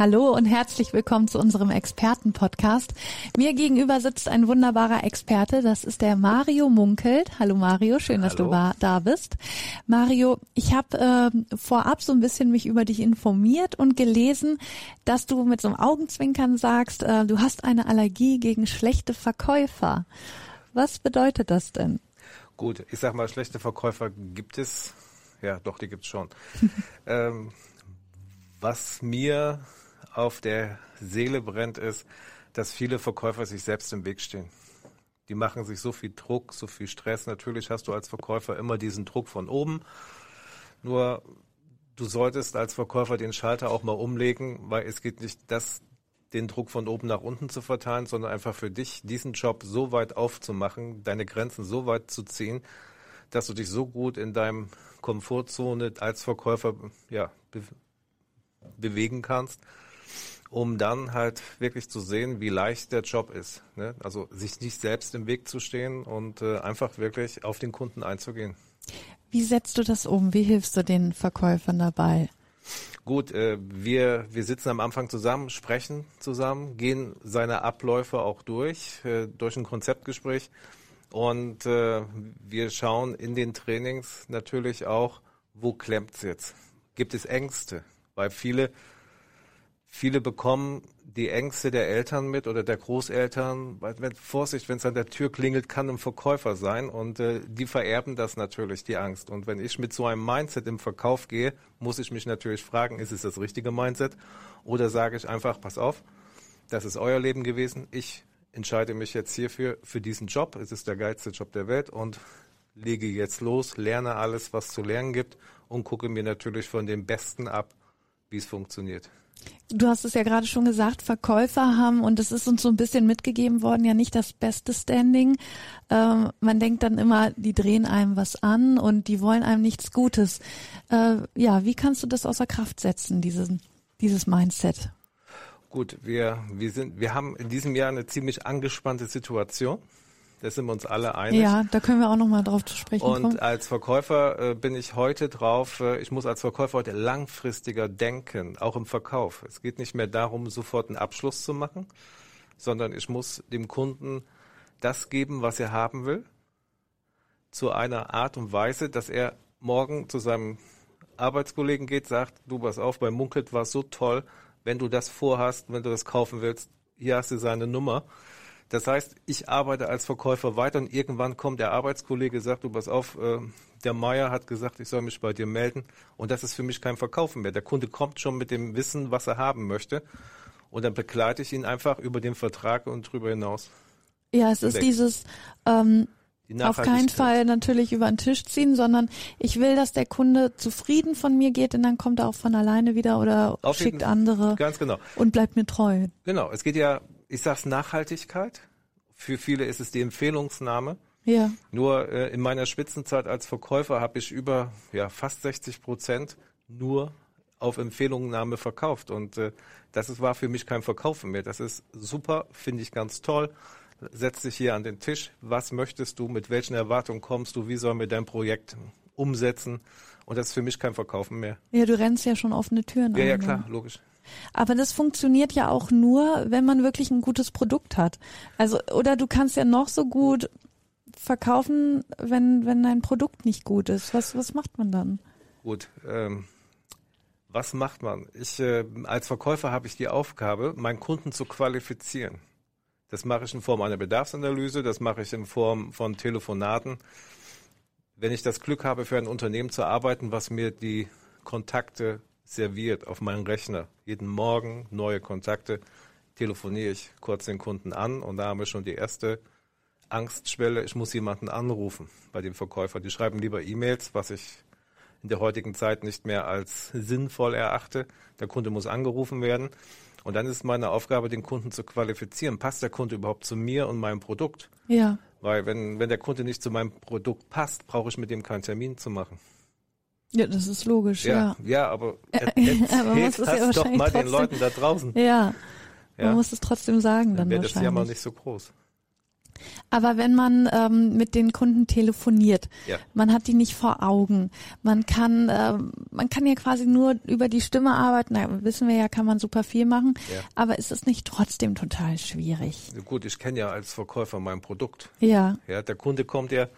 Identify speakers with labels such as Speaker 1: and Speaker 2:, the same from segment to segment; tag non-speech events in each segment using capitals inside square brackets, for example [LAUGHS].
Speaker 1: Hallo und herzlich willkommen zu unserem Experten-Podcast. Mir gegenüber sitzt ein wunderbarer Experte, das ist der Mario Munkelt. Hallo Mario, schön, dass
Speaker 2: Hallo.
Speaker 1: du da bist. Mario, ich habe äh, vorab so ein bisschen mich über dich informiert und gelesen, dass du mit so einem Augenzwinkern sagst, äh, du hast eine Allergie gegen schlechte Verkäufer. Was bedeutet das denn?
Speaker 2: Gut, ich sag mal, schlechte Verkäufer gibt es. Ja, doch, die gibt's schon. [LAUGHS] ähm, was mir auf der Seele brennt, ist, dass viele Verkäufer sich selbst im Weg stehen. Die machen sich so viel Druck, so viel Stress. Natürlich hast du als Verkäufer immer diesen Druck von oben. Nur du solltest als Verkäufer den Schalter auch mal umlegen, weil es geht nicht das, den Druck von oben nach unten zu verteilen, sondern einfach für dich diesen Job so weit aufzumachen, deine Grenzen so weit zu ziehen, dass du dich so gut in deinem Komfortzone als Verkäufer ja, be bewegen kannst, um dann halt wirklich zu sehen, wie leicht der Job ist. Ne? Also sich nicht selbst im Weg zu stehen und äh, einfach wirklich auf den Kunden einzugehen.
Speaker 1: Wie setzt du das um? Wie hilfst du den Verkäufern dabei?
Speaker 2: Gut, äh, wir, wir sitzen am Anfang zusammen, sprechen zusammen, gehen seine Abläufe auch durch, äh, durch ein Konzeptgespräch. Und äh, wir schauen in den Trainings natürlich auch, wo klemmt's jetzt? Gibt es Ängste? Weil viele, viele bekommen die Ängste der Eltern mit oder der Großeltern. Wenn, Vorsicht, wenn es an der Tür klingelt, kann ein Verkäufer sein und äh, die vererben das natürlich, die Angst. Und wenn ich mit so einem Mindset im Verkauf gehe, muss ich mich natürlich fragen, ist es das richtige Mindset? Oder sage ich einfach, pass auf, das ist euer Leben gewesen, ich entscheide mich jetzt hierfür, für diesen Job, es ist der geilste Job der Welt und lege jetzt los, lerne alles, was zu lernen gibt und gucke mir natürlich von dem Besten ab, wie es funktioniert.
Speaker 1: Du hast es ja gerade schon gesagt, Verkäufer haben, und es ist uns so ein bisschen mitgegeben worden, ja nicht das beste Standing. Ähm, man denkt dann immer, die drehen einem was an und die wollen einem nichts Gutes. Äh, ja, wie kannst du das außer Kraft setzen, diesen, dieses Mindset?
Speaker 2: Gut, wir, wir sind, wir haben in diesem Jahr eine ziemlich angespannte Situation. Da sind wir uns alle einig.
Speaker 1: Ja, da können wir auch nochmal drauf zu sprechen
Speaker 2: Und
Speaker 1: kommen.
Speaker 2: als Verkäufer äh, bin ich heute drauf, äh, ich muss als Verkäufer heute langfristiger denken, auch im Verkauf. Es geht nicht mehr darum, sofort einen Abschluss zu machen, sondern ich muss dem Kunden das geben, was er haben will, zu einer Art und Weise, dass er morgen zu seinem Arbeitskollegen geht, sagt, du pass auf, bei Munkelt war es so toll, wenn du das vorhast, wenn du das kaufen willst, hier hast du seine Nummer. Das heißt, ich arbeite als Verkäufer weiter und irgendwann kommt der Arbeitskollege, sagt, du pass auf, äh, der Meier hat gesagt, ich soll mich bei dir melden. Und das ist für mich kein Verkaufen mehr. Der Kunde kommt schon mit dem Wissen, was er haben möchte. Und dann begleite ich ihn einfach über den Vertrag und drüber hinaus.
Speaker 1: Ja, es ist dieses ähm,
Speaker 2: Die
Speaker 1: auf keinen. Fall natürlich über den Tisch ziehen, sondern ich will, dass der Kunde zufrieden von mir geht und dann kommt er auch von alleine wieder oder
Speaker 2: Auf
Speaker 1: schickt
Speaker 2: jeden-
Speaker 1: andere
Speaker 2: Ganz genau.
Speaker 1: und bleibt mir treu.
Speaker 2: Genau. Es geht ja, ich sag's Nachhaltigkeit. Für viele ist es die Empfehlungsnahme.
Speaker 1: Ja.
Speaker 2: Nur äh, in meiner Spitzenzeit als Verkäufer habe ich über ja, fast 60 Prozent nur auf Empfehlungennahme verkauft. Und äh, das ist, war für mich kein Verkaufen mehr. Das ist super, finde ich ganz toll. Setz dich hier an den Tisch. Was möchtest du? Mit welchen Erwartungen kommst du? Wie sollen wir dein Projekt umsetzen? Und das ist für mich kein Verkaufen mehr.
Speaker 1: Ja, du rennst ja schon offene Türen
Speaker 2: Ja,
Speaker 1: ein.
Speaker 2: ja,
Speaker 1: ne?
Speaker 2: klar, logisch.
Speaker 1: Aber das funktioniert ja auch nur, wenn man wirklich ein gutes Produkt hat. Also, oder du kannst ja noch so gut verkaufen, wenn, wenn dein Produkt nicht gut ist. Was, was macht man dann?
Speaker 2: Gut, ähm, was macht man? Ich äh, als Verkäufer habe ich die Aufgabe, meinen Kunden zu qualifizieren. Das mache ich in Form einer Bedarfsanalyse, das mache ich in Form von Telefonaten. Wenn ich das Glück habe, für ein Unternehmen zu arbeiten, was mir die Kontakte serviert auf meinen Rechner, jeden Morgen neue Kontakte, telefoniere ich kurz den Kunden an und da haben wir schon die erste Angstschwelle, ich muss jemanden anrufen bei dem Verkäufer. Die schreiben lieber E-Mails, was ich in der heutigen Zeit nicht mehr als sinnvoll erachte. Der Kunde muss angerufen werden. Und dann ist meine Aufgabe, den Kunden zu qualifizieren. Passt der Kunde überhaupt zu mir und meinem Produkt?
Speaker 1: Ja.
Speaker 2: Weil wenn, wenn der Kunde nicht zu meinem Produkt passt, brauche ich mit dem keinen Termin zu machen.
Speaker 1: Ja, das ist logisch, ja.
Speaker 2: Ja, ja aber [LAUGHS]
Speaker 1: aber man muss
Speaker 2: erzählt
Speaker 1: es ja
Speaker 2: das doch
Speaker 1: wahrscheinlich
Speaker 2: mal den
Speaker 1: trotzdem-
Speaker 2: Leuten da draußen.
Speaker 1: Ja,
Speaker 2: Ja.
Speaker 1: man muss es trotzdem sagen dann
Speaker 2: Dann wäre das
Speaker 1: wahrscheinlich.
Speaker 2: Jammer nicht so groß.
Speaker 1: Aber wenn man ähm, mit den Kunden telefoniert,
Speaker 2: Ja.
Speaker 1: man hat die nicht vor Augen, man kann, ähm, man kann ja quasi nur über die Stimme arbeiten. Na, wissen wir ja, kann man super viel machen.
Speaker 2: Ja.
Speaker 1: Aber ist es nicht trotzdem total schwierig?
Speaker 2: Gut, ich kenne ja als Verkäufer mein Produkt.
Speaker 1: Ja,
Speaker 2: Ja, der Kunde kommt ja,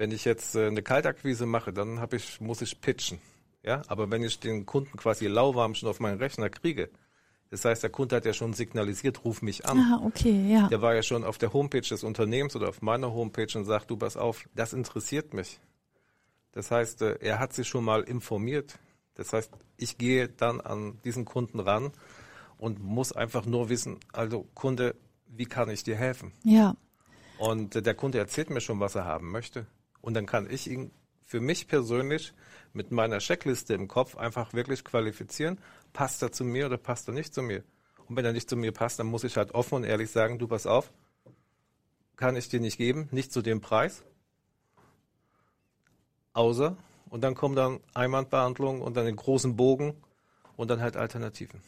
Speaker 2: wenn ich jetzt äh, eine Kaltakquise mache, dann hab ich, muss ich pitchen. Ja, aber wenn ich den Kunden quasi lauwarm schon auf meinen Rechner kriege, das heißt, der Kunde hat ja schon signalisiert, ruf mich an.
Speaker 1: ah, okay, ja.
Speaker 2: Der war ja schon auf der Homepage des Unternehmens oder auf meiner Homepage und sagt, du pass auf, das interessiert mich. Das heißt, äh, er hat sich schon mal informiert. Das heißt, ich gehe dann an diesen Kunden ran und muss einfach nur wissen, also Kunde, wie kann ich dir helfen?
Speaker 1: Ja,
Speaker 2: Und äh, der Kunde erzählt mir schon, was er haben möchte. Und dann kann ich ihn für mich persönlich mit meiner Checkliste im Kopf einfach wirklich qualifizieren. Passt er zu mir oder passt er nicht zu mir? Und wenn er nicht zu mir passt, dann muss ich halt offen und ehrlich sagen, du pass auf, kann ich dir nicht geben, nicht zu dem Preis. Außer, und dann kommt dann Einwandbehandlung und dann den großen Bogen und dann halt Alternativen.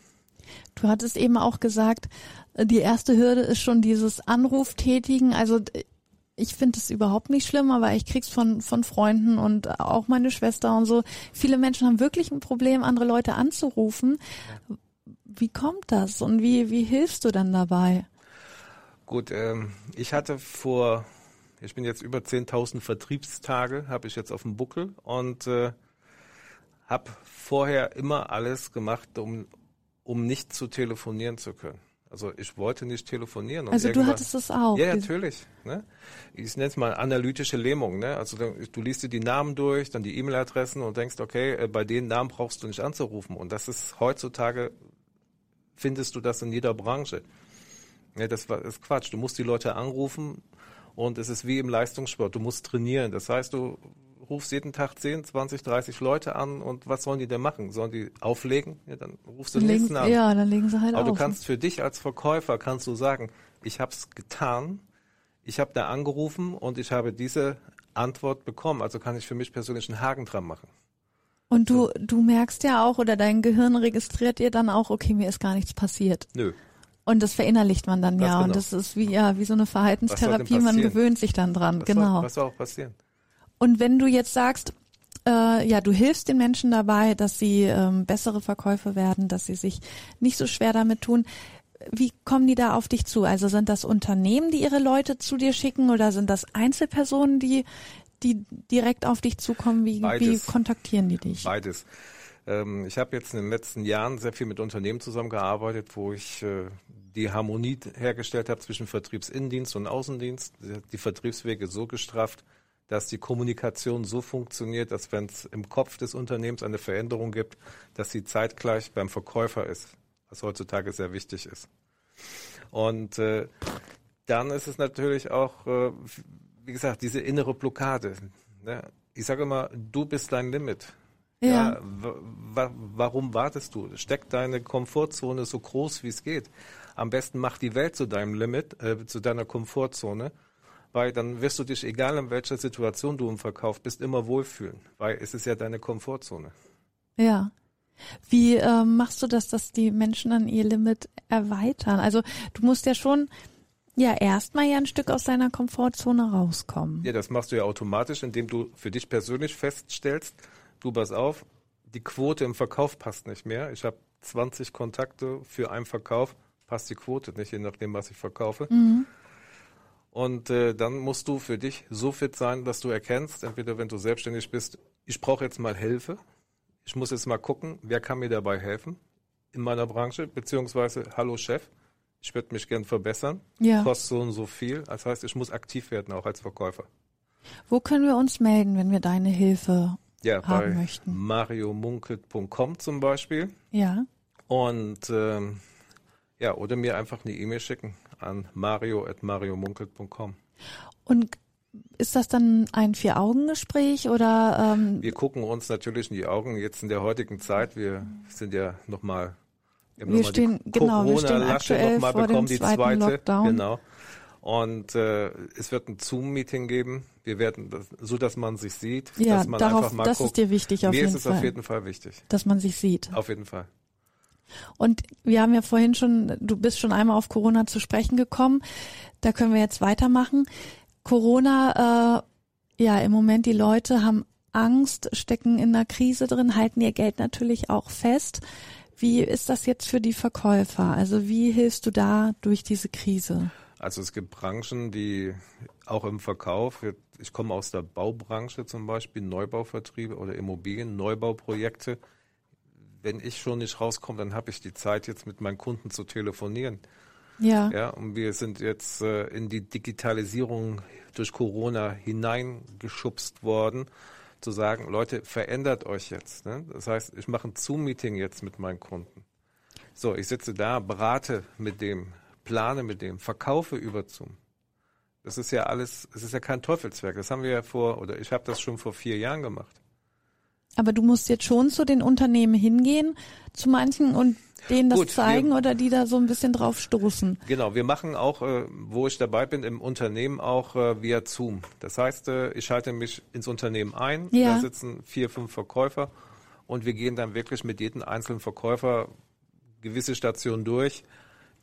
Speaker 1: Du hattest eben auch gesagt, die erste Hürde ist schon dieses Anruftätigen. Also d- ich finde es überhaupt nicht schlimm, aber ich krieg's von, von Freunden und auch meine Schwester und so. Viele Menschen haben wirklich ein Problem, andere Leute anzurufen. Wie kommt das und wie, wie hilfst du dann dabei?
Speaker 2: Gut, ähm, ich hatte vor, ich bin jetzt über 10.000 Vertriebstage, habe ich jetzt auf dem Buckel und äh, habe vorher immer alles gemacht, um, um nicht zu telefonieren zu können. Also ich wollte nicht telefonieren. und
Speaker 1: Also du hattest es auch.
Speaker 2: ja, natürlich. Ne? Ich nenne es mal analytische Lähmung. Ne? Also du, liest dir die Namen durch, dann die E-Mail-Adressen und denkst, okay, äh, bei den Namen brauchst du nicht anzurufen. Und das ist heutzutage, findest du das in jeder Branche. Ja, das ist Quatsch. Du musst die Leute anrufen und es ist wie im Leistungssport. Du musst trainieren. Das heißt, du rufst jeden Tag 10, 20, 30 Leute an und was sollen die denn machen? Sollen die auflegen? Ja, dann rufst du den nächsten an.
Speaker 1: ja, dann legen sie halt
Speaker 2: Aber
Speaker 1: auf.
Speaker 2: du kannst für dich als Verkäufer kannst du sagen, ich habe es getan, ich habe da angerufen und ich habe diese Antwort bekommen. Also kann ich für mich persönlich einen Haken dran machen.
Speaker 1: Und du, du merkst ja auch, oder dein Gehirn registriert dir dann auch, okay, mir ist gar nichts passiert.
Speaker 2: Nö.
Speaker 1: Und das verinnerlicht man dann
Speaker 2: Ganz
Speaker 1: ja. Und
Speaker 2: genau.
Speaker 1: das ist wie, ja, wie so eine Verhaltenstherapie, man gewöhnt sich dann dran,
Speaker 2: Was
Speaker 1: genau.
Speaker 2: Soll, was soll auch passieren?
Speaker 1: Und wenn du jetzt sagst, äh, ja, du hilfst den Menschen dabei, dass sie ähm, bessere Verkäufer werden, dass sie sich nicht so schwer damit tun, wie kommen die da auf dich zu? Also sind das Unternehmen, die ihre Leute zu dir schicken oder sind das Einzelpersonen, die, die direkt auf dich zukommen? Wie, wie kontaktieren die dich?
Speaker 2: Beides. Ähm, ich habe jetzt in den letzten Jahren sehr viel mit Unternehmen zusammengearbeitet, wo ich äh, die Harmonie hergestellt habe zwischen Vertriebsinnendienst und Außendienst, die Vertriebswege so gestrafft, dass die Kommunikation so funktioniert, dass wenn es im Kopf des Unternehmens eine Veränderung gibt, dass sie zeitgleich beim Verkäufer ist, was heutzutage sehr wichtig ist. Und äh, dann ist es natürlich auch, äh, wie gesagt, diese innere Blockade. Ne? Ich sage immer, du bist dein Limit.
Speaker 1: Ja.
Speaker 2: wa warum wartest du? Steck deine Komfortzone so groß wie es geht. Am besten mach die Welt zu deinem Limit, äh, zu deiner Komfortzone, weil dann wirst du dich, egal in welcher Situation du im Verkauf bist, immer wohlfühlen, weil es ist ja deine Komfortzone.
Speaker 1: Ja. Wie ähm, machst du das, dass die Menschen dann ihr Limit erweitern? Also du musst ja schon ja erstmal ja ein Stück aus deiner Komfortzone rauskommen.
Speaker 2: Ja, das machst du ja automatisch, indem du für dich persönlich feststellst, du pass auf, die Quote im Verkauf passt nicht mehr. Ich habe 20 Kontakte für einen Verkauf, passt die Quote nicht, je nachdem, was ich verkaufe. Und äh, dann musst du für dich so fit sein, dass du erkennst, entweder wenn du selbstständig bist, ich brauche jetzt mal Hilfe. Ich muss jetzt mal gucken, wer kann mir dabei helfen in meiner Branche, beziehungsweise, hallo Chef, ich würde mich gern verbessern,
Speaker 1: Ja.
Speaker 2: kostet so und so viel. Das heißt, ich muss aktiv werden, auch als Verkäufer.
Speaker 1: Wo können wir uns melden, wenn wir deine Hilfe
Speaker 2: Ja,
Speaker 1: haben
Speaker 2: bei
Speaker 1: möchten?
Speaker 2: mariomunkelt.com zum Beispiel.
Speaker 1: Ja.
Speaker 2: Und ähm, ja, oder mir einfach eine E-Mail schicken an mario.mariomunkelt.com.
Speaker 1: Und ist das dann ein Vier-Augen-Gespräch oder ähm,
Speaker 2: Wir gucken uns natürlich in die Augen jetzt in der heutigen Zeit. Wir sind ja nochmal, wir
Speaker 1: Wir
Speaker 2: noch mal
Speaker 1: stehen-
Speaker 2: die
Speaker 1: genau, wir stehen aktuell
Speaker 2: noch mal
Speaker 1: vor dem
Speaker 2: bekommen, die
Speaker 1: zweiten
Speaker 2: zweite.
Speaker 1: Lockdown.
Speaker 2: Genau. Und äh, es wird ein Zoom-Meeting geben. Wir werden, das, so dass man sich sieht,
Speaker 1: Ja,
Speaker 2: dass man
Speaker 1: darauf,
Speaker 2: einfach mal
Speaker 1: das
Speaker 2: guckt.
Speaker 1: ist dir wichtig auf
Speaker 2: Mir
Speaker 1: jeden
Speaker 2: ist es
Speaker 1: Fall,
Speaker 2: auf jeden Fall wichtig.
Speaker 1: dass man sich sieht.
Speaker 2: Auf jeden Fall.
Speaker 1: Und wir haben ja vorhin schon, du bist schon einmal auf Corona zu sprechen gekommen. Da können wir jetzt weitermachen. Corona, äh, ja, im Moment die Leute haben Angst, stecken in einer Krise drin, halten ihr Geld natürlich auch fest. Wie ist das jetzt für die Verkäufer? Also wie hilfst du da durch diese Krise?
Speaker 2: Also es gibt Branchen, die auch im Verkauf, ich komme aus der Baubranche zum Beispiel, Neubauvertriebe oder Immobilien, Neubauprojekte. Wenn ich schon nicht rauskomme, dann habe ich die Zeit, jetzt mit meinen Kunden zu telefonieren.
Speaker 1: Ja,
Speaker 2: Ja, und wir sind jetzt äh, in die Digitalisierung durch Corona hineingeschubst worden, zu sagen, Leute, verändert euch jetzt. Ne? Das heißt, ich mache ein Zoom-Meeting jetzt mit meinen Kunden. So, ich sitze da, berate mit dem, plane mit dem, verkaufe über Zoom. Das ist ja alles, es ist ja kein Teufelswerk. Das haben wir ja vor, oder ich habe das schon vor vier Jahren gemacht.
Speaker 1: Aber du musst jetzt schon zu den Unternehmen hingehen, zu manchen und denen das
Speaker 2: Gut, wir-
Speaker 1: zeigen oder die da so ein bisschen drauf stoßen.
Speaker 2: Genau, wir machen auch, äh, wo ich dabei bin, im Unternehmen auch äh, via Zoom. Das heißt, äh, ich schalte mich ins Unternehmen ein,
Speaker 1: Ja.
Speaker 2: da sitzen vier, fünf Verkäufer und wir gehen dann wirklich mit jedem einzelnen Verkäufer gewisse Stationen durch.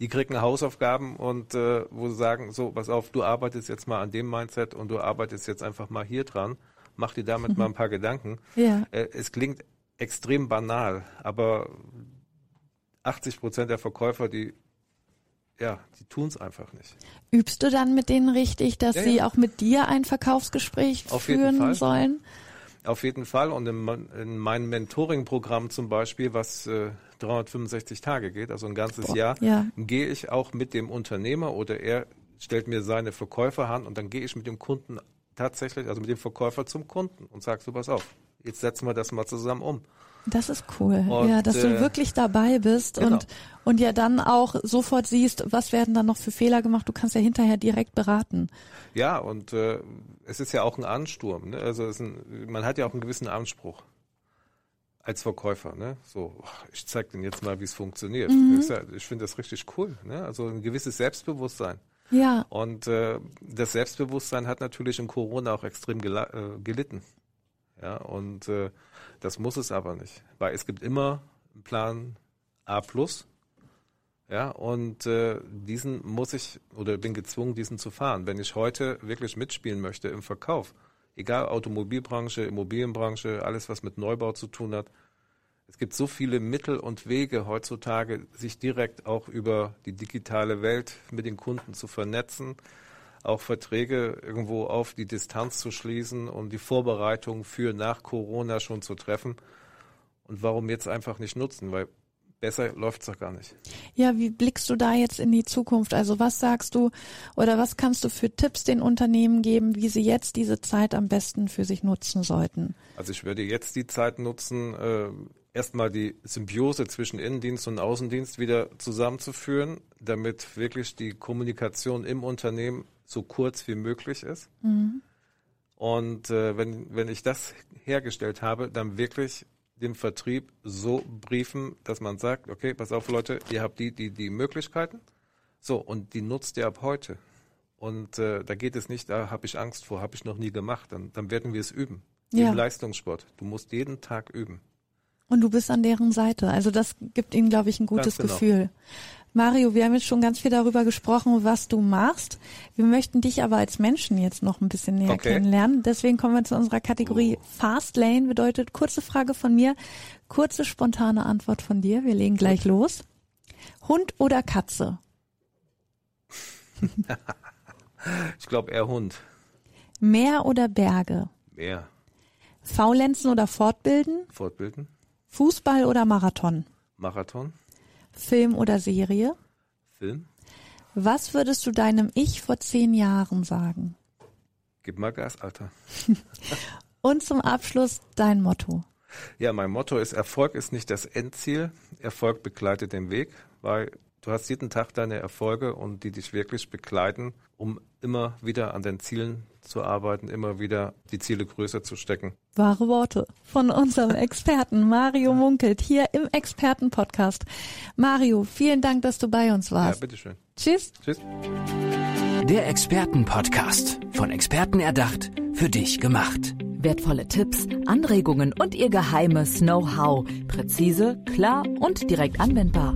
Speaker 2: Die kriegen Hausaufgaben und wo sie sagen, so, pass auf, du arbeitest jetzt mal an dem Mindset und du arbeitest jetzt einfach mal hier dran. Mach dir damit mal ein paar Gedanken. [LAUGHS]
Speaker 1: Ja.
Speaker 2: Äh, es klingt extrem banal, aber 80 Prozent der Verkäufer, die ja, die tun es einfach nicht.
Speaker 1: Übst du dann mit denen richtig, dass
Speaker 2: Ja,
Speaker 1: sie
Speaker 2: ja.
Speaker 1: auch mit dir ein Verkaufsgespräch
Speaker 2: Auf jeden
Speaker 1: führen
Speaker 2: Fall.
Speaker 1: sollen?
Speaker 2: Auf jeden Fall. Und in, in meinem Mentoring-Programm zum Beispiel, was äh, 365 Tage geht, also ein ganzes
Speaker 1: Boah,
Speaker 2: Jahr,
Speaker 1: ja.
Speaker 2: gehe ich auch mit dem Unternehmer oder er stellt mir seine Verkäufer an und dann gehe ich mit dem Kunden tatsächlich, also mit dem Verkäufer zum Kunden und sag so, pass auf, jetzt setzen wir das mal zusammen um.
Speaker 1: Das ist cool.
Speaker 2: Und,
Speaker 1: ja, dass du
Speaker 2: äh,
Speaker 1: wirklich dabei bist
Speaker 2: genau.
Speaker 1: und, und ja dann auch sofort siehst, was werden dann noch für Fehler gemacht. Du kannst ja hinterher direkt beraten.
Speaker 2: Ja, und äh, es ist ja auch ein Ansturm. Ne? Also ein, man hat ja auch einen gewissen Anspruch als Verkäufer. Ne? So, ich zeig denen jetzt mal, wie es funktioniert. Ist ja, ich finde das richtig cool. Ne? Also ein gewisses Selbstbewusstsein.
Speaker 1: Ja,
Speaker 2: Und äh, das Selbstbewusstsein hat natürlich in Corona auch extrem gela äh, gelitten. Ja, und äh, das muss es aber nicht, weil es gibt immer einen Plan A. Ja, und äh, diesen muss ich oder bin gezwungen, diesen zu fahren. Wenn ich heute wirklich mitspielen möchte im Verkauf, egal Automobilbranche, Immobilienbranche, alles was mit Neubau zu tun hat, es gibt so viele Mittel und Wege heutzutage, sich direkt auch über die digitale Welt mit den Kunden zu vernetzen, auch Verträge irgendwo auf die Distanz zu schließen und die Vorbereitung für nach Corona schon zu treffen. Und warum jetzt einfach nicht nutzen? Weil besser läuft's doch gar nicht.
Speaker 1: ja, wie blickst du da jetzt in die Zukunft? Also was sagst du oder was kannst du für Tipps den Unternehmen geben, wie sie jetzt diese Zeit am besten für sich nutzen sollten?
Speaker 2: Also ich würde jetzt die Zeit nutzen, äh, erstmal die Symbiose zwischen Innendienst und Außendienst wieder zusammenzuführen, damit wirklich die Kommunikation im Unternehmen so kurz wie möglich ist. Und äh, wenn, wenn ich das hergestellt habe, dann wirklich den Vertrieb so briefen, dass man sagt, okay, pass auf Leute, ihr habt die, die, die Möglichkeiten. So, und die nutzt ihr ab heute. Und äh, da geht es nicht, da habe ich Angst vor, habe ich noch nie gemacht. Dann, dann werden wir es üben.
Speaker 1: Ja.
Speaker 2: Im Leistungssport. Du musst jeden Tag üben.
Speaker 1: Und du bist an deren Seite. Also das gibt ihnen, glaube ich, ein gutes
Speaker 2: genau.
Speaker 1: Gefühl. Mario, wir haben jetzt schon ganz viel darüber gesprochen, was du machst. Wir möchten dich aber als Menschen jetzt noch ein bisschen näher
Speaker 2: Okay.
Speaker 1: kennenlernen. Deswegen kommen wir zu unserer Kategorie
Speaker 2: Oh.
Speaker 1: Fast Lane. Bedeutet kurze Frage von mir, kurze spontane Antwort von dir. Wir legen gleich los. Hund oder Katze? [LAUGHS]
Speaker 2: Ich glaube eher Hund.
Speaker 1: Meer oder Berge?
Speaker 2: Mehr.
Speaker 1: Faulenzen oder Fortbilden?
Speaker 2: Fortbilden.
Speaker 1: Fußball oder Marathon?
Speaker 2: Marathon.
Speaker 1: Film oder Serie?
Speaker 2: Film.
Speaker 1: Was würdest du deinem Ich vor zehn Jahren sagen?
Speaker 2: Gib mal Gas, Alter. [LAUGHS]
Speaker 1: Und zum Abschluss dein Motto.
Speaker 2: Ja, mein Motto ist, Erfolg ist nicht das Endziel. Erfolg begleitet den Weg, weil du hast jeden Tag deine Erfolge und die dich wirklich begleiten, um immer wieder an den Zielen zu arbeiten, immer wieder die Ziele größer zu stecken.
Speaker 1: Wahre Worte von unserem Experten Mario Munkelt hier im Expertenpodcast. Mario, vielen Dank, dass du bei uns
Speaker 2: Ja,
Speaker 1: warst.
Speaker 2: bitteschön.
Speaker 1: Tschüss.
Speaker 2: Tschüss.
Speaker 3: Der Expertenpodcast. Von Experten erdacht, für dich gemacht.
Speaker 4: Wertvolle Tipps, Anregungen und ihr geheimes Know-how. Präzise, klar und direkt anwendbar.